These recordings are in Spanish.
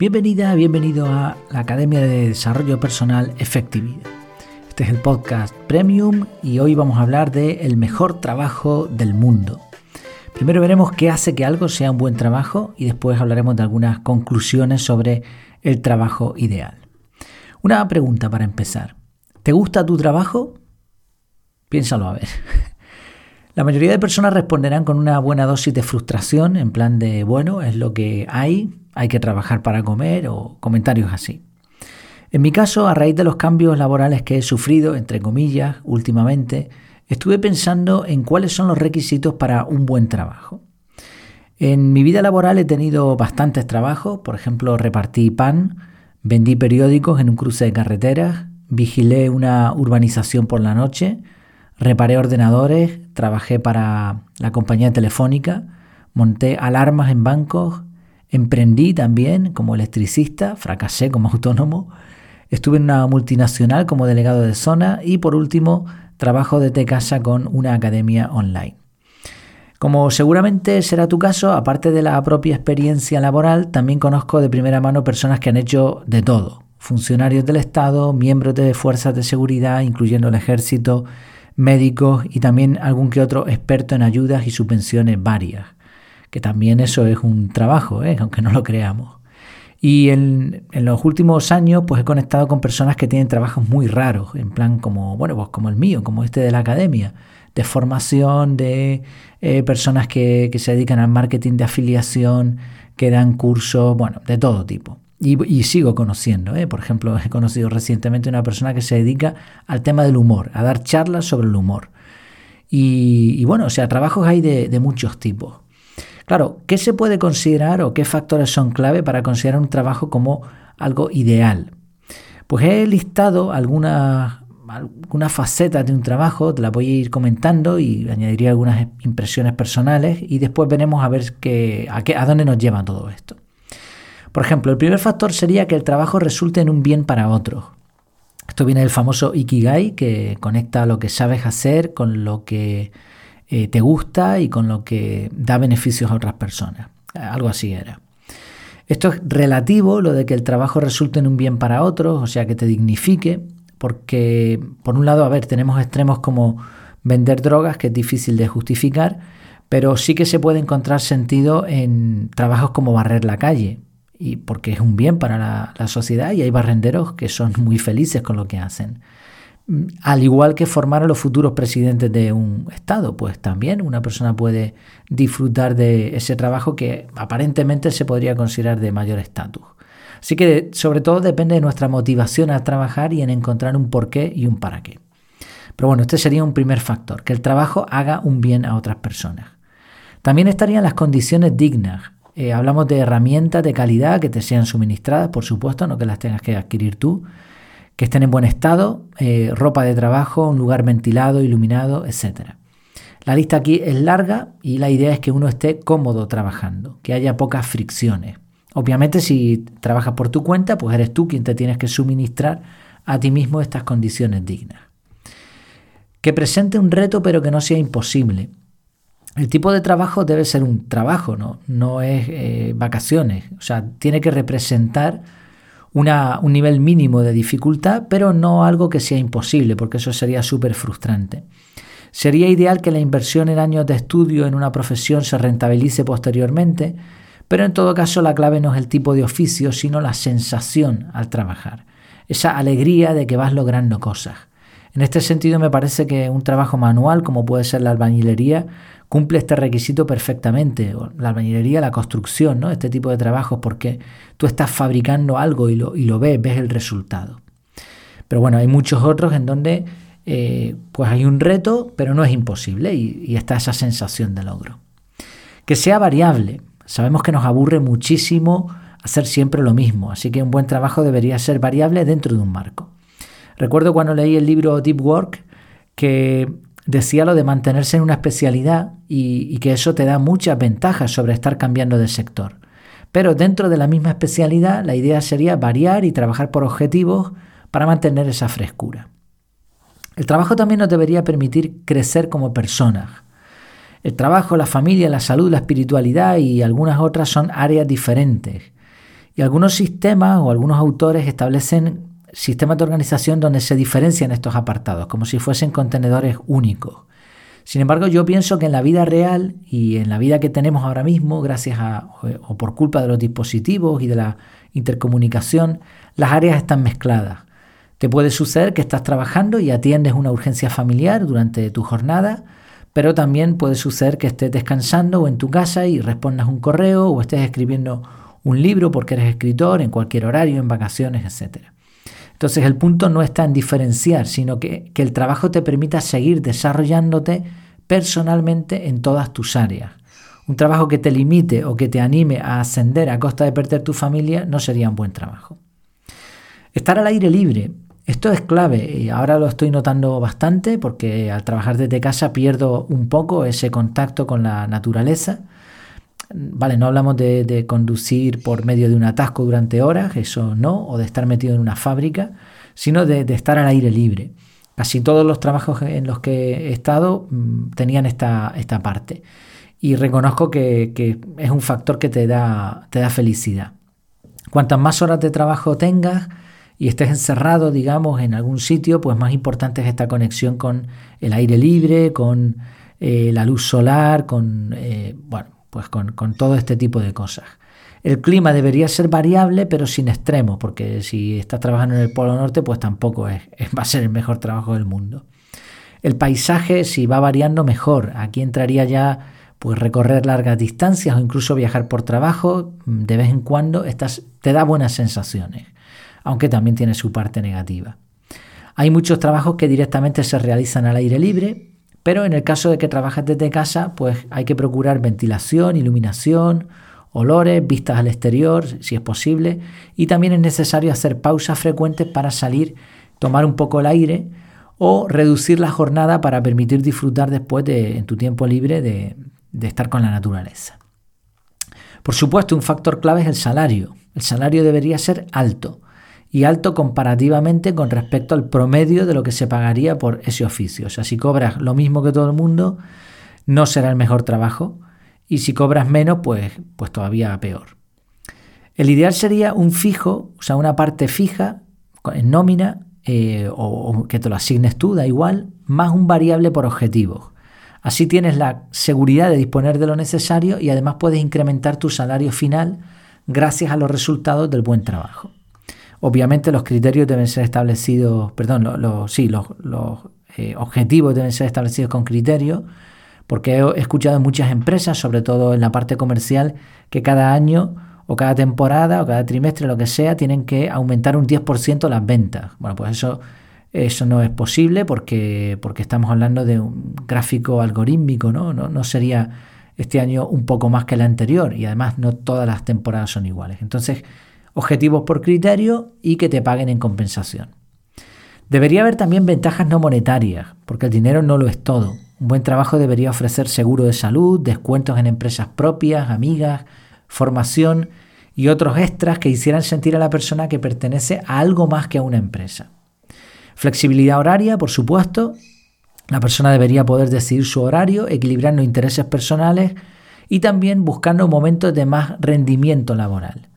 Bienvenida, bienvenido a la Academia de Desarrollo Personal Efectividad. Este es el podcast Premium y hoy vamos a hablar de el mejor trabajo del mundo. Primero veremos qué hace que algo sea un buen trabajo y después hablaremos de algunas conclusiones sobre el trabajo ideal. Una pregunta para empezar. ¿Te gusta tu trabajo? Piénsalo a ver. La mayoría de personas responderán con una buena dosis de frustración, en plan de, bueno, es lo que hay, hay que trabajar para comer o comentarios así. En mi caso, a raíz de los cambios laborales que he sufrido, entre comillas, últimamente, estuve pensando en cuáles son los requisitos para un buen trabajo. En mi vida laboral he tenido bastantes trabajos, por ejemplo, repartí pan, vendí periódicos en un cruce de carreteras, vigilé una urbanización por la noche, reparé ordenadores, trabajé para la compañía telefónica, monté alarmas en bancos, Emprendí también como electricista, fracasé como autónomo, estuve en una multinacional como delegado de zona y por último trabajo desde casa con una academia online. Como seguramente será tu caso, aparte de la propia experiencia laboral, también conozco de primera mano personas que han hecho de todo. Funcionarios del Estado, miembros de fuerzas de seguridad, incluyendo el ejército, médicos y también algún que otro experto en ayudas y subvenciones varias que también eso es un trabajo, ¿eh? aunque no lo creamos. Y en, los últimos años pues he conectado con personas que tienen trabajos muy raros, en plan como, bueno, pues como el mío, como este de la academia, de formación, de eh, personas que, se dedican al marketing de afiliación, que dan cursos, bueno, de todo tipo. Y, sigo conociendo, ¿eh? por ejemplo, he conocido recientemente una persona que se dedica al tema del humor, a dar charlas sobre el humor. Y, bueno, o sea, trabajos hay de muchos tipos. Claro, ¿qué se puede considerar o qué factores son clave para considerar un trabajo como algo ideal? Pues he listado algunas, algunas facetas de un trabajo, te las voy a ir comentando y añadiría algunas impresiones personales y después veremos a ver qué, a, qué, a dónde nos lleva todo esto. Por ejemplo, el primer factor sería que el trabajo resulte en un bien para otros. Esto viene del famoso Ikigai, que conecta lo que sabes hacer con lo que eh, te gusta y con lo que da beneficios a otras personas. Algo así era. Esto es relativo, lo de que el trabajo resulte en un bien para otros, o sea, que te dignifique, porque por un lado, a ver, tenemos extremos como vender drogas, que es difícil de justificar, pero sí que se puede encontrar sentido en trabajos como barrer la calle, y porque es un bien para la, sociedad y hay barrenderos que son muy felices con lo que hacen al igual que formar a los futuros presidentes de un Estado, pues también una persona puede disfrutar de ese trabajo que aparentemente se podría considerar de mayor estatus. Así que sobre todo depende de nuestra motivación a trabajar y en encontrar un porqué y un para qué. Pero bueno, este sería un primer factor, que el trabajo haga un bien a otras personas. También estarían las condiciones dignas. Eh, hablamos de herramientas de calidad que te sean suministradas, por supuesto, no que las tengas que adquirir tú que estén en buen estado, eh, ropa de trabajo, un lugar ventilado, iluminado, etc. La lista aquí es larga y la idea es que uno esté cómodo trabajando, que haya pocas fricciones. Obviamente si trabajas por tu cuenta, pues eres tú quien te tienes que suministrar a ti mismo estas condiciones dignas. Que presente un reto pero que no sea imposible. El tipo de trabajo debe ser un trabajo, no, es eh, vacaciones. O sea, tiene que representar un nivel mínimo de dificultad, pero no algo que sea imposible, porque eso sería súper frustrante. Sería ideal que la inversión en años de estudio en una profesión se rentabilice posteriormente, pero en todo caso la clave no es el tipo de oficio, sino la sensación al trabajar, esa alegría de que vas logrando cosas. En este sentido me parece que un trabajo manual, como puede ser la albañilería, cumple este requisito perfectamente. La albañilería, la construcción, ¿no? este tipo de trabajos, porque tú estás fabricando algo y lo, ves, ves el resultado. Pero bueno, hay muchos otros en donde eh, pues hay un reto, pero no es imposible y está esa sensación de logro. Que sea variable. Sabemos que nos aburre muchísimo hacer siempre lo mismo, así que un buen trabajo debería ser variable dentro de un marco. Recuerdo cuando leí el libro Deep Work que decía lo de mantenerse en una especialidad y, que eso te da muchas ventajas sobre estar cambiando de sector. Pero dentro de la misma especialidad la idea sería variar y trabajar por objetivos para mantener esa frescura. El trabajo también nos debería permitir crecer como personas. El trabajo, la familia, la salud, la espiritualidad y algunas otras son áreas diferentes. Y algunos sistemas o algunos autores establecen sistemas de organización donde se diferencian estos apartados, como si fuesen contenedores únicos. Sin embargo, yo pienso que en la vida real y en la vida que tenemos ahora mismo, gracias a o por culpa de los dispositivos y de la intercomunicación, las áreas están mezcladas. Te puede suceder que estás trabajando y atiendes una urgencia familiar durante tu jornada, pero también puede suceder que estés descansando o en tu casa y respondas un correo o estés escribiendo un libro porque eres escritor en cualquier horario, en vacaciones, etc. Entonces el punto no está en diferenciar, sino que, que el trabajo te permita seguir desarrollándote personalmente en todas tus áreas. Un trabajo que te limite o que te anime a ascender a costa de perder tu familia no sería un buen trabajo. Estar al aire libre esto es clave y ahora lo estoy notando bastante porque al trabajar desde casa pierdo un poco ese contacto con la naturaleza. Vale, no hablamos de, conducir por medio de un atasco durante horas, eso no, o de estar metido en una fábrica, sino de, estar al aire libre. Casi todos los trabajos en los que he estado mm, tenían esta, esta parte. Y reconozco que, que, es un factor que te da, te da felicidad. Cuantas más horas de trabajo tengas, y estés encerrado, digamos, en algún sitio, pues más importante es esta conexión con el aire libre, con eh, la luz solar, con, eh, bueno, pues con, todo este tipo de cosas. El clima debería ser variable, pero sin extremos, porque si estás trabajando en el Polo Norte, pues tampoco es, va a ser el mejor trabajo del mundo. El paisaje, si va variando, mejor. Aquí entraría ya pues recorrer largas distancias o incluso viajar por trabajo, de vez en cuando, estás, te da buenas sensaciones aunque también tiene su parte negativa. Hay muchos trabajos que directamente se realizan al aire libre, pero en el caso de que trabajes desde casa, pues hay que procurar ventilación, iluminación, olores, vistas al exterior, si es posible, y también es necesario hacer pausas frecuentes para salir, tomar un poco el aire o reducir la jornada para permitir disfrutar después de, en tu tiempo libre de, de estar con la naturaleza. Por supuesto, un factor clave es el salario. El salario debería ser alto y alto comparativamente con respecto al promedio de lo que se pagaría por ese oficio. O sea, si cobras lo mismo que todo el mundo, no será el mejor trabajo y si cobras menos, pues, pues todavía peor. El ideal sería un fijo, o sea, una parte fija en nómina eh, o, o que te lo asignes tú, da igual, más un variable por objetivos. Así tienes la seguridad de disponer de lo necesario y además puedes incrementar tu salario final gracias a los resultados del buen trabajo. Obviamente los criterios deben ser establecidos, perdón, sí, los, eh, objetivos deben ser establecidos con criterios, porque he escuchado en muchas empresas, sobre todo en la parte comercial, que cada año o cada temporada o cada trimestre, lo que sea, tienen que aumentar un 10% las ventas. Bueno, pues eso, eso no es posible porque, porque estamos hablando de un gráfico algorítmico, ¿no? ¿no? No sería este año un poco más que el anterior y además no todas las temporadas son iguales. Entonces, objetivos por criterio y que te paguen en compensación. Debería haber también ventajas no monetarias, porque el dinero no lo es todo. Un buen trabajo debería ofrecer seguro de salud, descuentos en empresas propias, amigas, formación y otros extras que hicieran sentir a la persona que pertenece a algo más que a una empresa. Flexibilidad horaria, por supuesto. La persona debería poder decidir su horario, equilibrando intereses personales y también buscando momentos de más rendimiento laboral.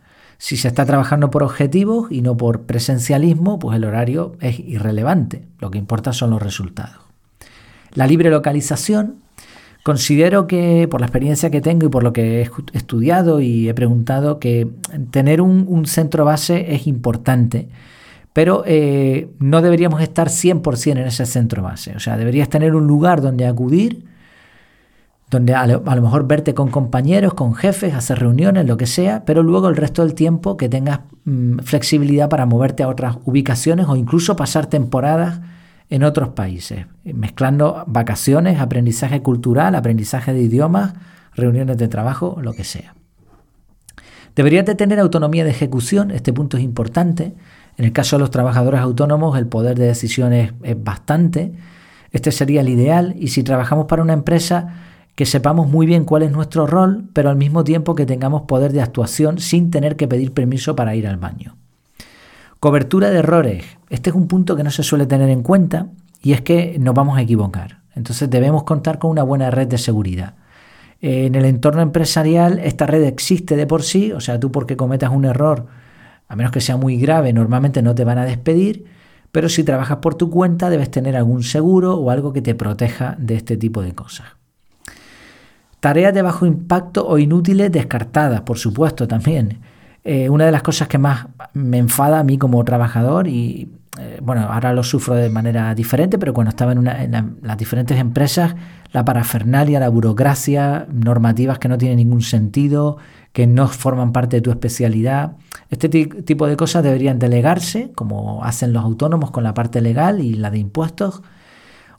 Si se está trabajando por objetivos y no por presencialismo, pues el horario es irrelevante. Lo que importa son los resultados. La libre localización. Considero que, por la experiencia que tengo y por lo que he estudiado y he preguntado, que tener un, centro base es importante, pero eh, no deberíamos estar 100% en ese centro base. O sea, deberías tener un lugar donde acudir donde a lo, mejor verte con compañeros, con jefes, hacer reuniones, lo que sea, pero luego el resto del tiempo que tengas mm, flexibilidad para moverte a otras ubicaciones o incluso pasar temporadas en otros países, mezclando vacaciones, aprendizaje cultural, aprendizaje de idiomas, reuniones de trabajo, lo que sea. Deberías de tener autonomía de ejecución, este punto es importante. En el caso de los trabajadores autónomos, el poder de decisión es bastante. Este sería el ideal y si trabajamos para una empresa, que sepamos muy bien cuál es nuestro rol, pero al mismo tiempo que tengamos poder de actuación sin tener que pedir permiso para ir al baño. Cobertura de errores. Este es un punto que no se suele tener en cuenta y es que nos vamos a equivocar. Entonces debemos contar con una buena red de seguridad. En el entorno empresarial esta red existe de por sí, o sea, tú porque cometas un error, a menos que sea muy grave, normalmente no te van a despedir, pero si trabajas por tu cuenta debes tener algún seguro o algo que te proteja de este tipo de cosas. Tareas de bajo impacto o inútiles descartadas, por supuesto, también. Eh, una de las cosas que más me enfada a mí como trabajador y eh, bueno, ahora lo sufro de manera diferente, pero cuando estaba en, las diferentes empresas, la parafernalia, la burocracia, normativas que no tienen ningún sentido, que no forman parte de tu especialidad, este tipo de cosas deberían delegarse, como hacen los autónomos con la parte legal y la de impuestos,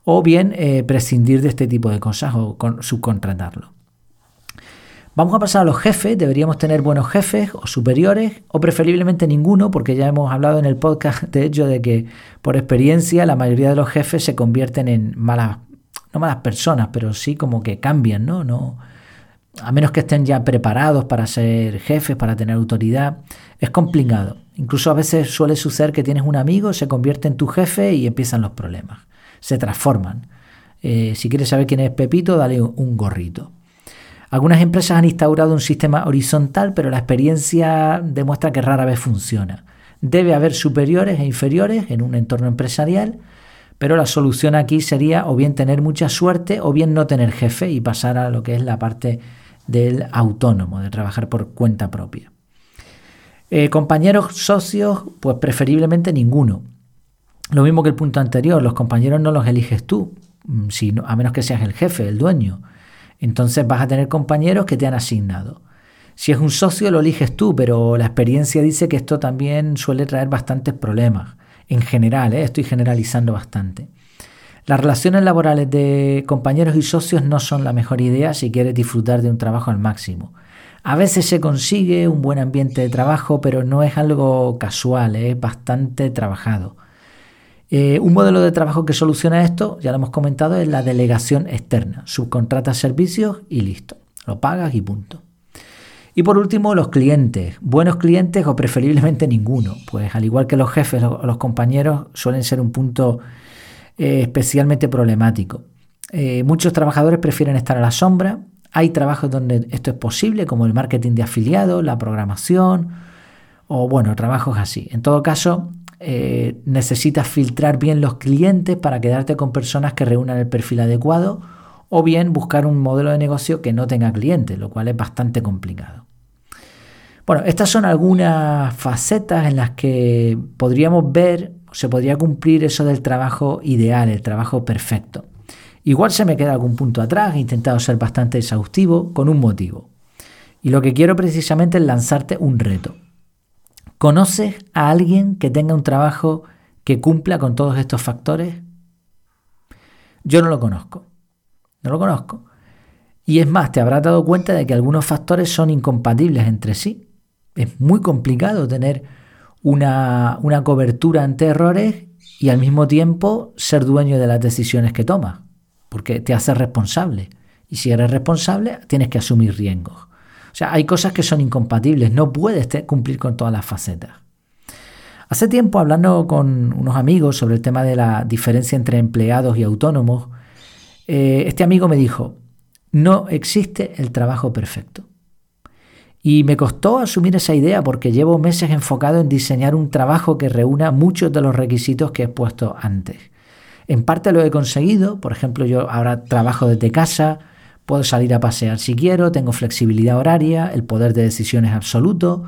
o bien eh, prescindir de este tipo de cosas o subcontratarlo. Vamos a pasar a los jefes. Deberíamos tener buenos jefes o superiores, o preferiblemente ninguno, porque ya hemos hablado en el podcast, de hecho, de que por experiencia la mayoría de los jefes se convierten en malas, no malas personas, pero sí como que cambian, ¿no? no a menos que estén ya preparados para ser jefes, para tener autoridad, es complicado. Incluso a veces suele suceder que tienes un amigo, se convierte en tu jefe y empiezan los problemas. Se transforman. Eh, si quieres saber quién es Pepito, dale un gorrito. Algunas empresas han instaurado un sistema horizontal, pero la experiencia demuestra que rara vez funciona. Debe haber superiores e inferiores en un entorno empresarial, pero la solución aquí sería o bien tener mucha suerte o bien no tener jefe y pasar a lo que es la parte del autónomo, de trabajar por cuenta propia. Eh, compañeros socios, pues preferiblemente ninguno. Lo mismo que el punto anterior, los compañeros no los eliges tú, mm, a menos que seas el jefe, el dueño. Entonces vas a tener compañeros que te han asignado. Si es un socio lo eliges tú, pero la experiencia dice que esto también suele traer bastantes problemas. En general, ¿eh? estoy generalizando bastante. Las relaciones laborales de compañeros y socios no son la mejor idea si quieres disfrutar de un trabajo al máximo. A veces se consigue un buen ambiente de trabajo, pero no es algo casual, ¿eh? es bastante trabajado. Eh, un modelo de trabajo que soluciona esto, ya lo hemos comentado, es la delegación externa. Subcontratas servicios y listo. Lo pagas y punto. Y por último, los clientes. Buenos clientes o preferiblemente ninguno. Pues al igual que los jefes o los compañeros suelen ser un punto eh, especialmente problemático. Eh, muchos trabajadores prefieren estar a la sombra. Hay trabajos donde esto es posible, como el marketing de afiliados, la programación o bueno, trabajos así. En todo caso, eh, necesitas filtrar bien los clientes para quedarte con personas que reúnan el perfil adecuado o bien buscar un modelo de negocio que no tenga clientes, lo cual es bastante complicado. Bueno, estas son algunas facetas en las que podríamos ver, se podría cumplir eso del trabajo ideal, el trabajo perfecto. Igual se me queda algún punto atrás, he intentado ser bastante exhaustivo con un motivo. Y lo que quiero precisamente es lanzarte un reto. ¿Conoces a alguien que tenga un trabajo que cumpla con todos estos factores? Yo no lo conozco. No lo conozco. Y es más, te habrás dado cuenta de que algunos factores son incompatibles entre sí. Es muy complicado tener una, una cobertura ante errores y al mismo tiempo ser dueño de las decisiones que tomas, porque te haces responsable. Y si eres responsable, tienes que asumir riesgos. O sea, hay cosas que son incompatibles, no puedes cumplir con todas las facetas. Hace tiempo, hablando con unos amigos sobre el tema de la diferencia entre empleados y autónomos, eh, este amigo me dijo, no existe el trabajo perfecto. Y me costó asumir esa idea porque llevo meses enfocado en diseñar un trabajo que reúna muchos de los requisitos que he puesto antes. En parte lo he conseguido, por ejemplo, yo ahora trabajo desde casa, Puedo salir a pasear si quiero, tengo flexibilidad horaria, el poder de decisión es absoluto,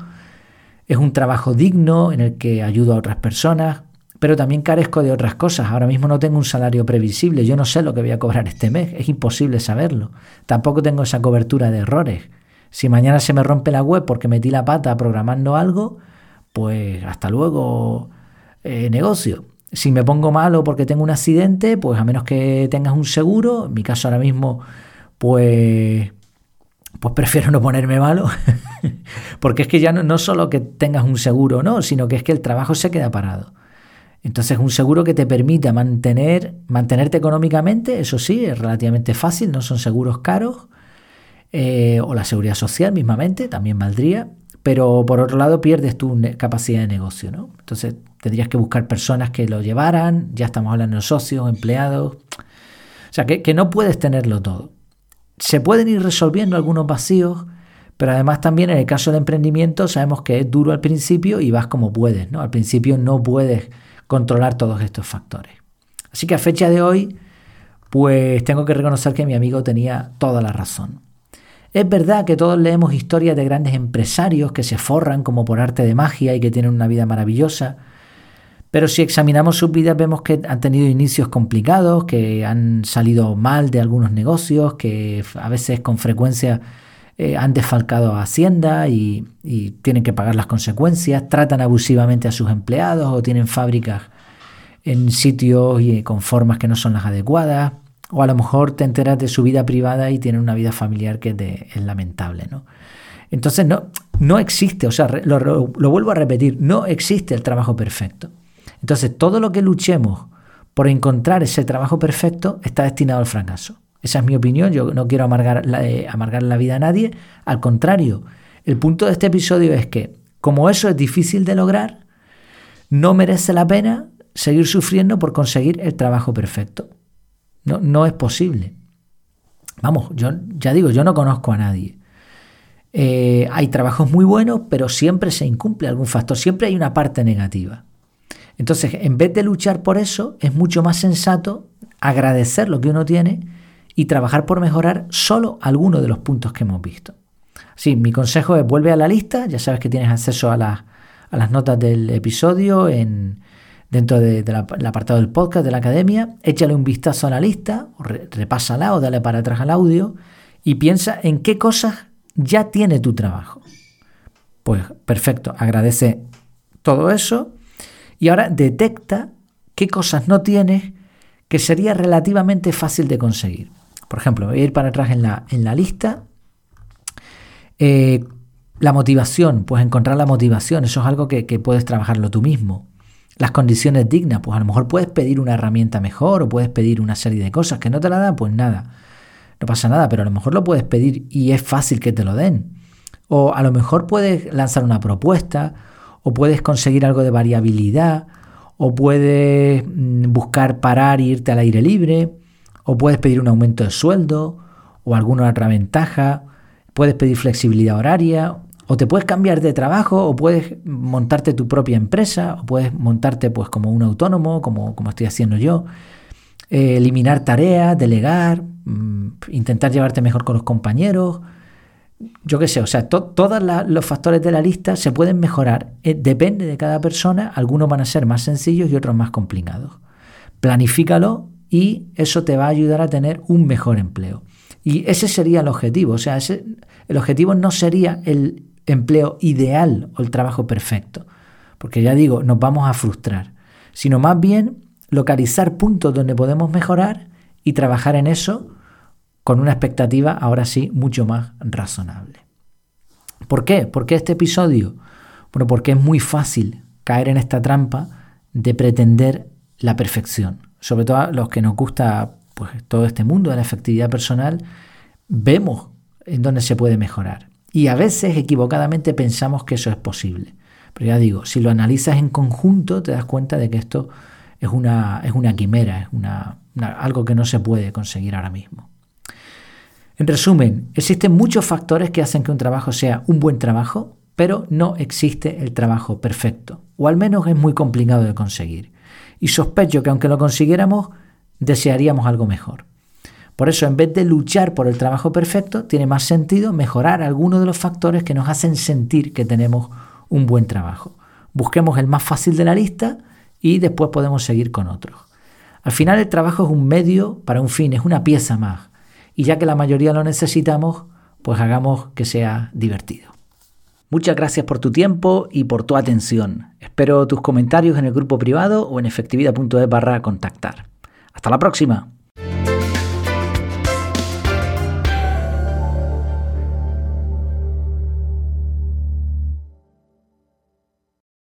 es un trabajo digno en el que ayudo a otras personas, pero también carezco de otras cosas. Ahora mismo no tengo un salario previsible, yo no sé lo que voy a cobrar este mes, es imposible saberlo. Tampoco tengo esa cobertura de errores. Si mañana se me rompe la web porque metí la pata programando algo, pues hasta luego eh, negocio. Si me pongo malo porque tengo un accidente, pues a menos que tengas un seguro, en mi caso ahora mismo pues, pues prefiero no ponerme malo, porque es que ya no, no solo que tengas un seguro, no, sino que es que el trabajo se queda parado. Entonces, un seguro que te permita mantener, mantenerte económicamente, eso sí, es relativamente fácil, no son seguros caros, eh, o la seguridad social mismamente, también valdría, pero por otro lado pierdes tu capacidad de negocio, ¿no? Entonces, tendrías que buscar personas que lo llevaran, ya estamos hablando de socios, empleados, o sea, que no puedes tenerlo todo. Se pueden ir resolviendo algunos vacíos, pero además también en el caso del emprendimiento sabemos que es duro al principio y vas como puedes, ¿no? Al principio no puedes controlar todos estos factores. Así que a fecha de hoy, pues tengo que reconocer que mi amigo tenía toda la razón. Es verdad que todos leemos historias de grandes empresarios que se forran como por arte de magia y que tienen una vida maravillosa, pero si examinamos sus vidas vemos que han tenido inicios complicados, que han salido mal de algunos negocios, que a veces con frecuencia eh, han desfalcado a Hacienda y, tienen que pagar las consecuencias, tratan abusivamente a sus empleados o tienen fábricas en sitios y con formas que no son las adecuadas. O a lo mejor te enteras de su vida privada y tienen una vida familiar que es lamentable, ¿no? Entonces no, no existe, o sea, lo vuelvo a repetir, no existe el trabajo perfecto. Entonces todo lo que luchemos por encontrar ese trabajo perfecto está destinado al fracaso. Esa es mi opinión, yo no quiero amargar la, eh, amargar la vida a nadie, al contrario, el punto de este episodio es que como eso es difícil de lograr, no merece la pena seguir sufriendo por conseguir el trabajo perfecto. No, no es posible. Vamos, yo ya digo, yo no conozco a nadie. Eh, hay trabajos muy buenos, pero siempre se incumple algún factor, siempre hay una parte negativa. Entonces, en vez de luchar por eso, es mucho más sensato agradecer lo que uno tiene y trabajar por mejorar solo algunos de los puntos que hemos visto. Sí, mi consejo es vuelve a la lista, ya sabes que tienes acceso a, las notas del episodio en, dentro del apartado del podcast de la academia, échale un vistazo a la lista, o repásala o dale para atrás al audio y piensa en qué cosas ya tiene tu trabajo. Pues perfecto, agradece todo eso y ahora detecta qué cosas no tienes que sería relativamente fácil de conseguir. Por ejemplo, voy a ir para atrás en la, en la lista. Eh, la motivación, pues encontrar la motivación, eso es algo que, que puedes trabajarlo tú mismo. Las condiciones dignas, pues a lo mejor puedes pedir una herramienta mejor o puedes pedir una serie de cosas que no te la dan, pues nada, no pasa nada, pero a lo mejor lo puedes pedir y es fácil que te lo den. O a lo mejor puedes lanzar una propuesta o puedes conseguir algo de variabilidad o puedes mm, buscar parar e irte al aire libre o puedes pedir un aumento de sueldo o alguna otra ventaja, puedes pedir flexibilidad horaria o te puedes cambiar de trabajo, o puedes montarte tu propia empresa, o puedes montarte pues como un autónomo, como, como estoy haciendo yo. Eh, eliminar tareas, delegar, mm, intentar llevarte mejor con los compañeros. Yo qué sé, o sea, todos los factores de la lista se pueden mejorar. Eh, depende de cada persona, algunos van a ser más sencillos y otros más complicados. Planifícalo y eso te va a ayudar a tener un mejor empleo. Y ese sería el objetivo. O sea, el objetivo no sería el empleo ideal o el trabajo perfecto. Porque ya digo, nos vamos a frustrar. Sino más bien localizar puntos donde podemos mejorar y trabajar en eso con una expectativa ahora sí mucho más razonable. ¿Por qué? ¿Por qué este episodio? Bueno, porque es muy fácil caer en esta trampa de pretender la perfección. Sobre todo a los que nos gusta pues, todo este mundo de la efectividad personal, vemos en dónde se puede mejorar. Y a veces equivocadamente pensamos que eso es posible. Pero ya digo, si lo analizas en conjunto te das cuenta de que esto es una, es una quimera, es una, algo que no se puede conseguir ahora mismo. En resumen, existen muchos factores que hacen que un trabajo sea un buen trabajo, pero no existe el trabajo perfecto, o al menos es muy complicado de conseguir. Y sospecho que aunque lo consiguiéramos, desearíamos algo mejor. Por eso, en vez de luchar por el trabajo perfecto, tiene más sentido mejorar algunos de los factores que nos hacen sentir que tenemos un buen trabajo. Busquemos el más fácil de la lista y después podemos seguir con otros. Al final el trabajo es un medio para un fin, es una pieza más. Y ya que la mayoría lo necesitamos, pues hagamos que sea divertido. Muchas gracias por tu tiempo y por tu atención. Espero tus comentarios en el grupo privado o en efectividad.es barra contactar. Hasta la próxima.